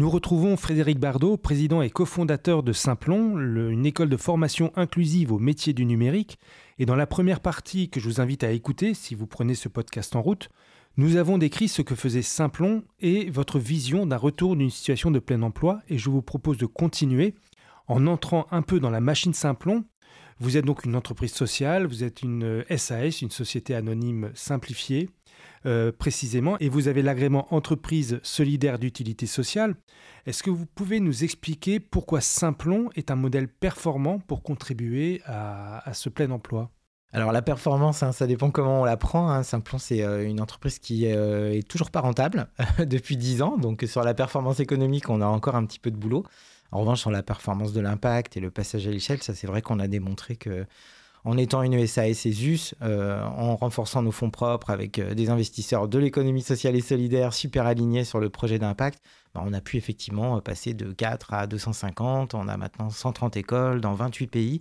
Nous retrouvons Frédéric Bardot, président et cofondateur de Simplon, une école de formation inclusive au métier du numérique. Et dans la première partie que je vous invite à écouter, si vous prenez ce podcast en route, nous avons décrit ce que faisait Simplon et votre vision d'un retour d'une situation de plein emploi. Et je vous propose de continuer en entrant un peu dans la machine Simplon. Vous êtes donc une entreprise sociale, vous êtes une SAS, une société anonyme simplifiée. Euh, précisément, et vous avez l'agrément entreprise solidaire d'utilité sociale. Est-ce que vous pouvez nous expliquer pourquoi Simplon est un modèle performant pour contribuer à, ce plein emploi? Alors la performance, hein, ça dépend comment on la prend. Hein. Simplon, c'est euh, une entreprise qui euh, est toujours pas rentable depuis 10 ans. Donc sur la performance économique, on a encore un petit peu de boulot. En revanche, sur la performance de l'impact et le passage à l'échelle, ça c'est vrai qu'on a démontré que en étant une SAS ESUS, euh, en renforçant nos fonds propres avec euh, des investisseurs de l'économie sociale et solidaire super alignés sur le projet d'impact, bah, on a pu effectivement euh, passer de 4 à 250. On a maintenant 130 écoles dans 28 pays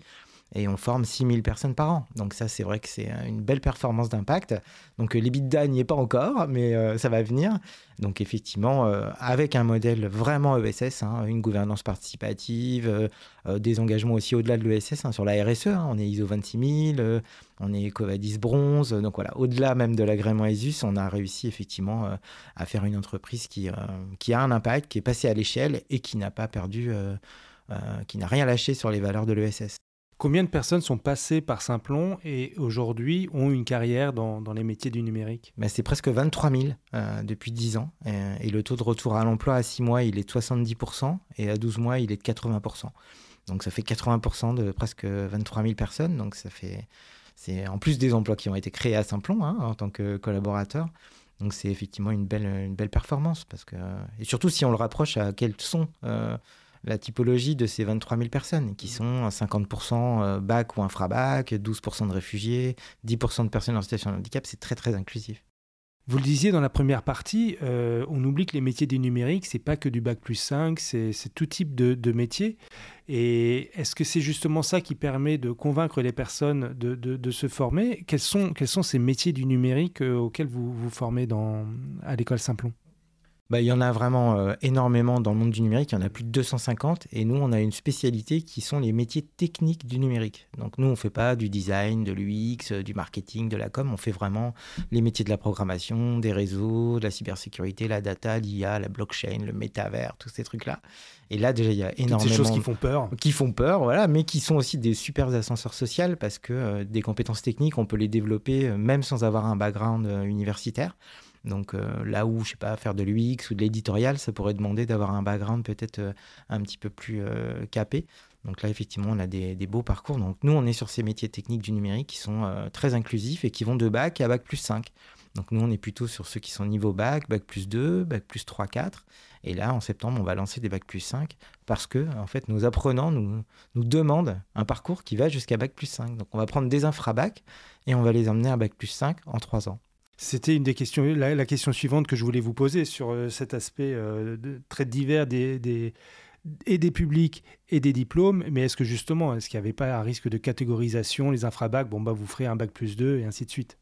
et on forme 6000 personnes par an. Donc ça, c'est vrai que c'est une belle performance d'impact. Donc euh, l'EBITDA n'y est pas encore, mais euh, ça va venir. Donc effectivement, euh, avec un modèle vraiment ESS, hein, une gouvernance participative, des engagements aussi au-delà de l'ESS hein, sur la RSE. Hein. on est ISO 26000, on est Covadis bronze. Donc voilà, au-delà même de l'agrément ESUS, on a réussi effectivement à faire une entreprise qui a un impact, qui est passée à l'échelle et qui n'a pas perdu... qui n'a rien lâché sur les valeurs de l'ESS. Combien de personnes sont passées par Simplon et aujourd'hui ont une carrière dans, les métiers du numérique? Bah, C'est presque 23 000 euh, depuis 10 ans. Et, le taux de retour à l'emploi à 6 mois, il est de 70% et à 12 mois, il est de 80%. Donc ça fait 80% de presque 23 000 personnes. Donc ça fait, c'est en plus des emplois qui ont été créés à Simplon hein, en tant que collaborateur. Donc c'est effectivement une belle, une belle performance. Parce que, et surtout si on le rapproche à quels sont euh, la typologie de ces 23 000 personnes, qui sont 50% euh, bac ou infrabac, 12% de réfugiés, 10% de personnes en situation de handicap, c'est très très inclusif. Vous le disiez dans la première partie, euh, on oublie que les métiers du numérique, c'est pas que du bac plus 5, c'est tout type de, de métiers. Et est-ce que c'est justement ça qui permet de convaincre les personnes de, se former? Quels sont, quels sont ces métiers du numérique euh, auxquels vous vous formez dans, à l'école Simplon? Bah, il y en a vraiment euh, énormément dans le monde du numérique. Il y en a plus de 250. Et nous, on a une spécialité qui sont les métiers techniques du numérique. Donc, nous, on ne fait pas du design, de l'UX, euh, du marketing, de la com. On fait vraiment les métiers de la programmation, des réseaux, de la cybersécurité, la data, l'IA, la blockchain, le métavers, tous ces trucs-là. Et là, déjà, il y a énormément. Toutes ces choses qui font peur. Qui font peur, voilà, mais qui sont aussi des super ascenseurs sociaux parce que euh, des compétences techniques, on peut les développer même sans avoir un background universitaire. Donc euh, là où, je sais pas, faire de l'UX ou de l'éditorial, ça pourrait demander d'avoir un background peut-être euh, un petit peu plus euh, capé. Donc là, effectivement, on a des, beaux parcours. Donc nous, on est sur ces métiers techniques du numérique qui sont très inclusifs et qui vont de bac à bac plus 5. Donc nous, on est plutôt sur ceux qui sont niveau bac, bac plus 2, bac plus 3, 4. Et là, en septembre, on va lancer des bac plus 5 parce que, en fait, nos apprenants nous, nous demandent un parcours qui va jusqu'à bac plus 5. Donc on va prendre des infrabac et on va les emmener à bac plus 5 en 3 ans. C'était une des questions, la, question suivante que je voulais vous poser sur euh, cet aspect euh, très divers des, et des publics et des diplômes. Mais est-ce que justement, est-ce qu'il n'y avait pas un risque de catégorisation, les infrabacs, bon bah vous ferez un bac plus 2 et ainsi de suite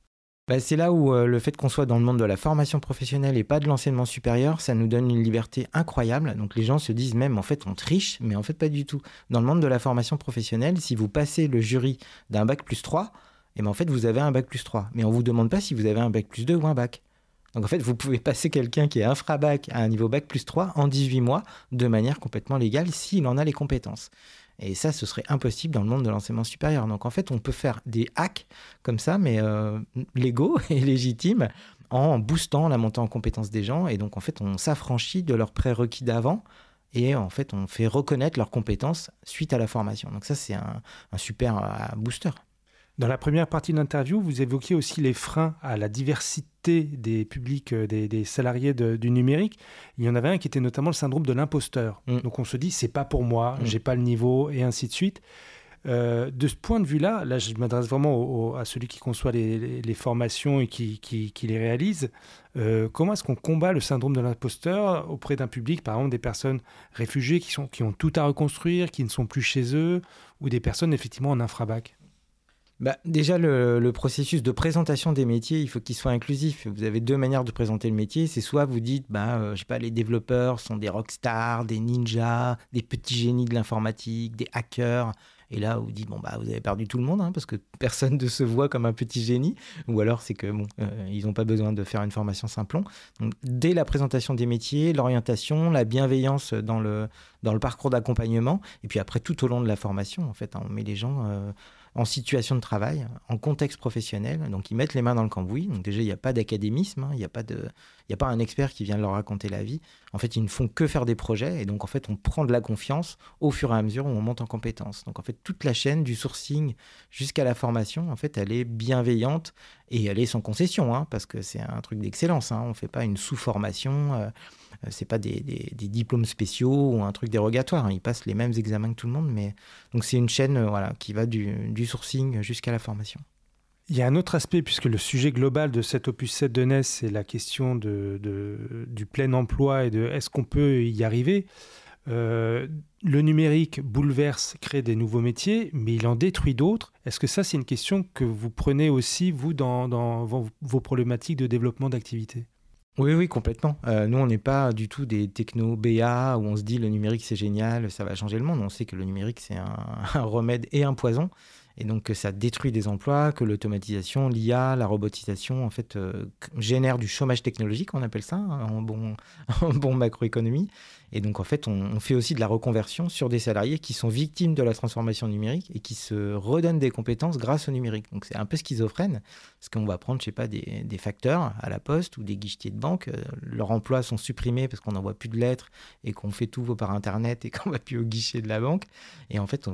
bah, c'est là où euh, le fait qu'on soit dans le monde de la formation professionnelle et pas de l'enseignement supérieur, ça nous donne une liberté incroyable. Donc les gens se disent même en fait on triche, mais en fait pas du tout. Dans le monde de la formation professionnelle, si vous passez le jury d'un bac plus 3, et bien en fait, vous avez un bac plus 3. Mais on ne vous demande pas si vous avez un bac plus 2 ou un bac. Donc en fait, vous pouvez passer quelqu'un qui est infra-bac à un niveau bac plus 3 en 18 mois de manière complètement légale s'il en a les compétences. Et ça, ce serait impossible dans le monde de l'enseignement supérieur. Donc en fait, on peut faire des hacks comme ça, mais euh, légaux et légitimes, en boostant la montée en compétences des gens. Et donc en fait, on s'affranchit de leurs prérequis d'avant. Et en fait, on fait reconnaître leurs compétences suite à la formation. Donc ça, c'est un, super euh, booster. Dans la première partie de l'interview, vous évoquiez aussi les freins à la diversité des publics, euh, des, salariés du numérique. Il y en avait un qui était notamment le syndrome de l'imposteur. Mm. Donc on se dit, c'est pas pour moi, je mm. j'ai pas le niveau, et ainsi de suite. Euh, de ce point de vue-là, là, je m'adresse vraiment à celui qui conçoit les, formations et qui, les réalise. Euh, comment est-ce qu'on combat le syndrome de l'imposteur auprès d'un public, par exemple des personnes réfugiées qui, sont, qui ont tout à reconstruire, qui ne sont plus chez eux, ou des personnes effectivement en infrabac? Bah, déjà, le, processus de présentation des métiers, il faut qu'il soit inclusif. Vous avez deux manières de présenter le métier. C'est soit vous dites, bah, euh, je sais pas, les développeurs sont des rockstars, des ninjas, des petits génies de l'informatique, des hackers. Et là, vous dites, bon, bah, vous avez perdu tout le monde, hein, parce que personne ne se voit comme un petit génie. Ou alors, c'est que, bon, euh, ils n'ont pas besoin de faire une formation simplon. Donc, dès la présentation des métiers, l'orientation, la bienveillance dans le, dans le parcours d'accompagnement, et puis après, tout au long de la formation, en fait, hein, on met les gens. Euh, en situation de travail, en contexte professionnel. Donc, ils mettent les mains dans le cambouis. Donc, déjà, il n'y a pas d'académisme, hein. il n'y a, pas a pas un expert qui vient leur raconter la vie. En fait, ils ne font que faire des projets. Et donc, en fait, on prend de la confiance au fur et à mesure où on monte en compétences. Donc, en fait, toute la chaîne du sourcing jusqu'à la formation, en fait, elle est bienveillante et elle est sans concession, hein, parce que c'est un truc d'excellence. Hein. On ne fait pas une sous-formation. Euh, euh, c'est pas des, diplômes spéciaux ou un truc dérogatoire. Hein. Ils passent les mêmes examens que tout le monde, mais donc c'est une chaîne euh, voilà qui va du, sourcing jusqu'à la formation. Il y a un autre aspect, puisque le sujet global de cet opus 7 de NES, c'est la question du plein emploi et de est-ce qu'on peut y arriver. Euh, le numérique bouleverse, crée des nouveaux métiers, mais il en détruit d'autres. Est-ce que ça, c'est une question que vous prenez aussi, vous, dans, dans vos problématiques de développement d'activité? Oui, oui, complètement. Euh, nous, on n'est pas du tout des techno BA où on se dit le numérique c'est génial, ça va changer le monde. On sait que le numérique c'est un, remède et un poison et donc que ça détruit des emplois, que l'automatisation, l'IA, la robotisation, en fait, euh, génère du chômage technologique, on appelle ça, hein, en bon, en bon macroéconomie. Et donc, en fait, on, fait aussi de la reconversion sur des salariés qui sont victimes de la transformation numérique et qui se redonnent des compétences grâce au numérique. Donc, c'est un peu schizophrène, parce qu'on va prendre, je sais pas, des, facteurs à la poste ou des guichetiers de banque. Euh, leurs emplois sont supprimés parce qu'on n'envoie plus de lettres et qu'on fait tout par Internet et qu'on va plus au guichet de la banque. Et en fait,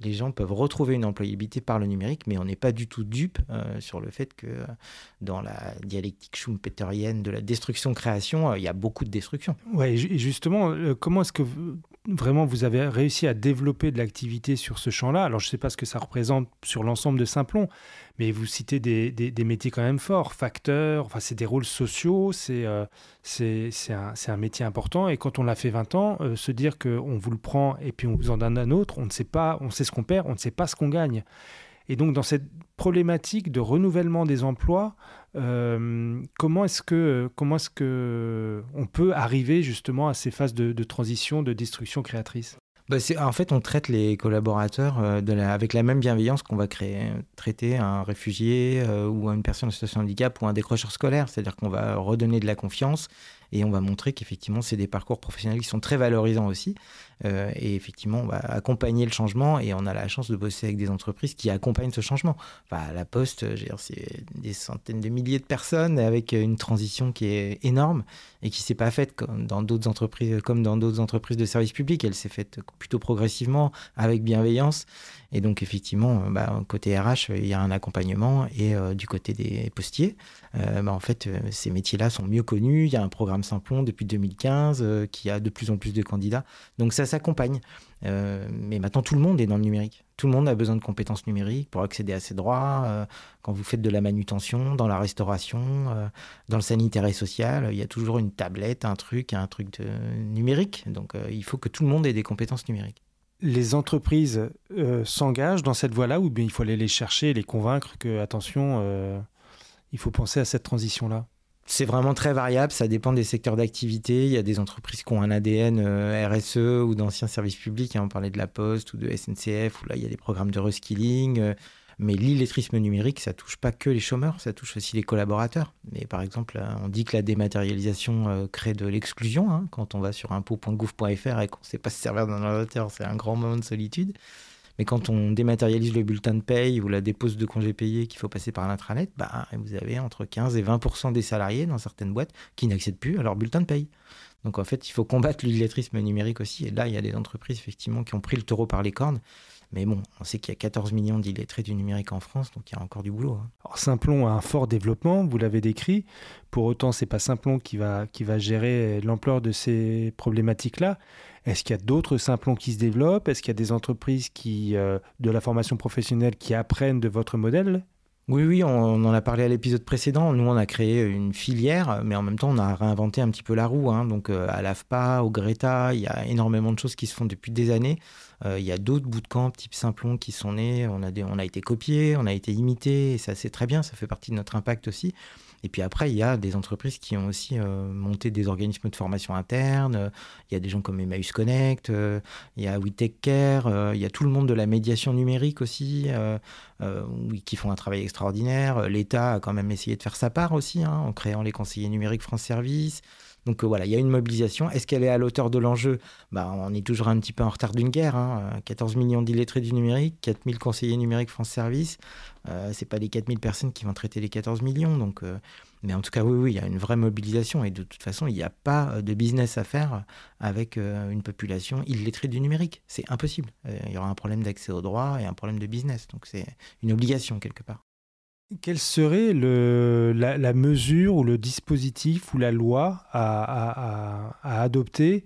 les gens peuvent retrouver une employabilité par le numérique, mais on n'est pas du tout dupe euh, sur le fait que euh, dans la dialectique schumpeterienne de la destruction-création, il y a beaucoup de destruction. Ouais, et justement, comment est-ce que vraiment vous avez réussi à développer de l'activité sur ce champ-là? Alors, je ne sais pas ce que ça représente sur l'ensemble de Simplon, mais vous citez des, métiers quand même forts, facteurs, enfin, c'est des rôles sociaux, c'est euh, c'est un, un, métier important. Et quand on l'a fait 20 ans, euh, se dire qu'on vous le prend et puis on vous en donne un autre, on ne sait pas, on sait ce qu'on perd, on ne sait pas ce qu'on gagne. Et donc, dans cette problématique de renouvellement des emplois, euh, comment est-ce que comment est-ce que on peut arriver justement à ces phases de, transition, de destruction créatrice? Bah en fait, on traite les collaborateurs euh, avec la même bienveillance qu'on va créer, traiter un réfugié euh, ou une personne en situation de handicap ou un décrocheur scolaire. C'est-à-dire qu'on va redonner de la confiance et on va montrer qu'effectivement, c'est des parcours professionnels qui sont très valorisants aussi. Euh, et effectivement, on va accompagner le changement et on a la chance de bosser avec des entreprises qui accompagnent ce changement. La Poste, c'est des centaines de milliers de personnes avec une transition qui est énorme et qui s'est pas faite comme dans d'autres entreprises, comme dans d'autres entreprises de services publics. Elle s'est faite plutôt progressivement, avec bienveillance. Et donc, effectivement, bah, côté RH, il y a un accompagnement et euh, du côté des postiers, euh, bah, en fait, ces métiers-là sont mieux connus. Il y a un programme Simplon depuis 2015 qui a de plus en plus de candidats. Donc, ça s'accompagne. Euh, mais maintenant, tout le monde est dans le numérique. Tout le monde a besoin de compétences numériques pour accéder à ses droits. Euh, quand vous faites de la manutention, dans la restauration, euh, dans le sanitaire et social, il y a toujours une tablette, un truc, un truc numérique. Donc, il faut que tout le monde ait des compétences numériques. Les entreprises s'engagent dans cette voie-là ou bien il faut aller les chercher, les convaincre que, attention, il faut penser à cette transition-là? C'est vraiment très variable, ça dépend des secteurs d'activité. Il y a des entreprises qui ont un ADN euh, RSE ou d'anciens services publics, hein, on parlait de la Poste ou de SNCF, où là il y a des programmes de reskilling. Euh, mais l'illettrisme numérique, ça touche pas que les chômeurs, ça touche aussi les collaborateurs. Et par exemple, on dit que la dématérialisation euh, crée de l'exclusion. Hein, quand on va sur impôt.gouv.fr et qu'on ne sait pas se servir d'un ordinateur, c'est un grand moment de solitude. Mais quand on dématérialise le bulletin de paye ou la dépose de congés payés qu'il faut passer par l'intranet, bah, vous avez entre 15 et 20% des salariés dans certaines boîtes qui n'accèdent plus à leur bulletin de paye. Donc en fait, il faut combattre l'illettrisme numérique aussi. Et là, il y a des entreprises effectivement qui ont pris le taureau par les cornes. Mais bon, on sait qu'il y a 14 millions d'illettrés du numérique en France, donc il y a encore du boulot. Hein. Alors, Simplon a un fort développement, vous l'avez décrit. Pour autant, c'est pas Simplon qui va, qui va gérer l'ampleur de ces problématiques-là. Est-ce qu'il y a d'autres Simplons qui se développent? Est-ce qu'il y a des entreprises qui, euh, de la formation professionnelle qui apprennent de votre modèle? Oui, oui, on, en a parlé à l'épisode précédent. Nous, on a créé une filière, mais en même temps, on a réinventé un petit peu la roue. Hein. Donc, euh, à l'AFPA, au Greta, il y a énormément de choses qui se font depuis des années. Euh, il y a d'autres bootcamps type Simplon qui sont nés. On a, on a été copiés, on a été imités, et ça, c'est très bien. Ça fait partie de notre impact aussi. Et puis après, il y a des entreprises qui ont aussi euh, monté des organismes de formation interne. Il y a des gens comme Emmaüs Connect, euh, il y a WeTech Care, euh, il y a tout le monde de la médiation numérique aussi, qui font un travail extraordinaire. L'État a quand même essayé de faire sa part aussi, hein, en créant les conseillers numériques France Service. Donc voilà, il y a une mobilisation. Est-ce qu'elle est à l'auteur de l'enjeu? Bah, On est toujours un petit peu en retard d'une guerre. 14 hein. millions d'illettrés du numérique, 4000 conseillers numériques France Service. Euh, c'est pas les 4000 personnes qui vont traiter les 14 millions. Donc, euh, mais en tout cas, oui, oui, il y a une vraie mobilisation et de toute façon, il n'y a pas de business à faire avec euh, une population illettrée du numérique. C'est impossible. Il y aura un problème d'accès aux droits et un problème de business. Donc c'est une obligation quelque part. Quelle serait la, mesure ou le dispositif ou la loi à adopter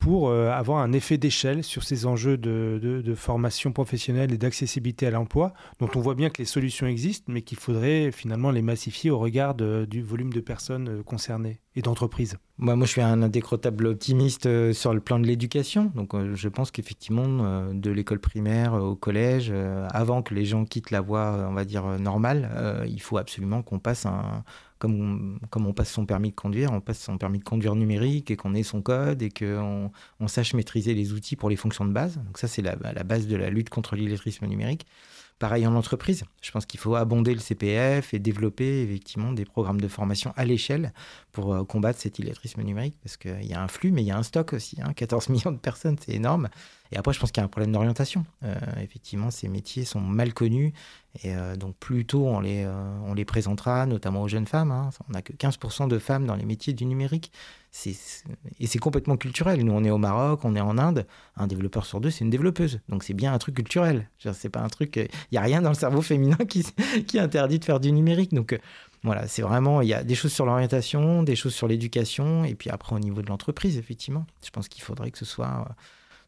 pour euh, avoir un effet d'échelle sur ces enjeux de, formation professionnelle et d'accessibilité à l'emploi, dont on voit bien que les solutions existent, mais qu'il faudrait finalement les massifier au regard du volume de personnes euh, concernées et d'entreprises. Moi, moi, je suis un indécrottable optimiste euh, sur le plan de l'éducation. Donc, je pense qu'effectivement, de l'école primaire au collège, avant que les gens quittent la voie, on va dire, normale, il faut absolument qu'on passe un comme on, passe son permis de conduire, on passe son permis de conduire numérique et qu'on ait son code et qu'on on sache maîtriser les outils pour les fonctions de base. Donc ça, c'est la, la, base de la lutte contre l'illettrisme numérique. Pareil en entreprise, je pense qu'il faut abonder le CPF et développer effectivement des programmes de formation à l'échelle pour euh, combattre cet illettrisme numérique parce qu'il y a un flux, mais il y a un stock aussi. 14 hein. millions de personnes, c'est énorme. Et après, je pense qu'il y a un problème d'orientation. Euh, effectivement, ces métiers sont mal connus. Et euh, donc, plus tôt on les, présentera, notamment aux jeunes femmes. Hein. On n'a que 15% de femmes dans les métiers du numérique. et c'est complètement culturel. Nous, on est au Maroc, on est en Inde. Un développeur sur deux, c'est une développeuse. Donc, c'est bien un truc culturel. C'est pas un truc. Il n'y a rien dans le cerveau féminin qui, interdit de faire du numérique. Donc, voilà, c'est vraiment, il y a des choses sur l'orientation, des choses sur l'éducation, et puis après au niveau de l'entreprise, effectivement. Je pense qu'il faudrait que ce soit euh,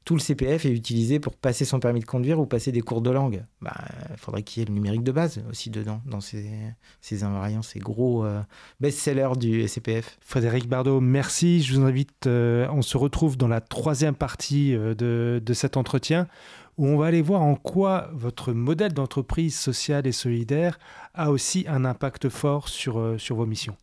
tout le CPF est utilisé pour passer son permis de conduire ou passer des cours de langue. Bah, il faudrait qu'il y ait le numérique de base aussi dedans, dans ces, invariants, ces gros euh, best-sellers du CPF. Frédéric Bardot, merci. Je vous invite, euh, on se retrouve dans la troisième partie de cet entretien où on va aller voir en quoi votre modèle d'entreprise sociale et solidaire a aussi un impact fort sur, euh, sur vos missions.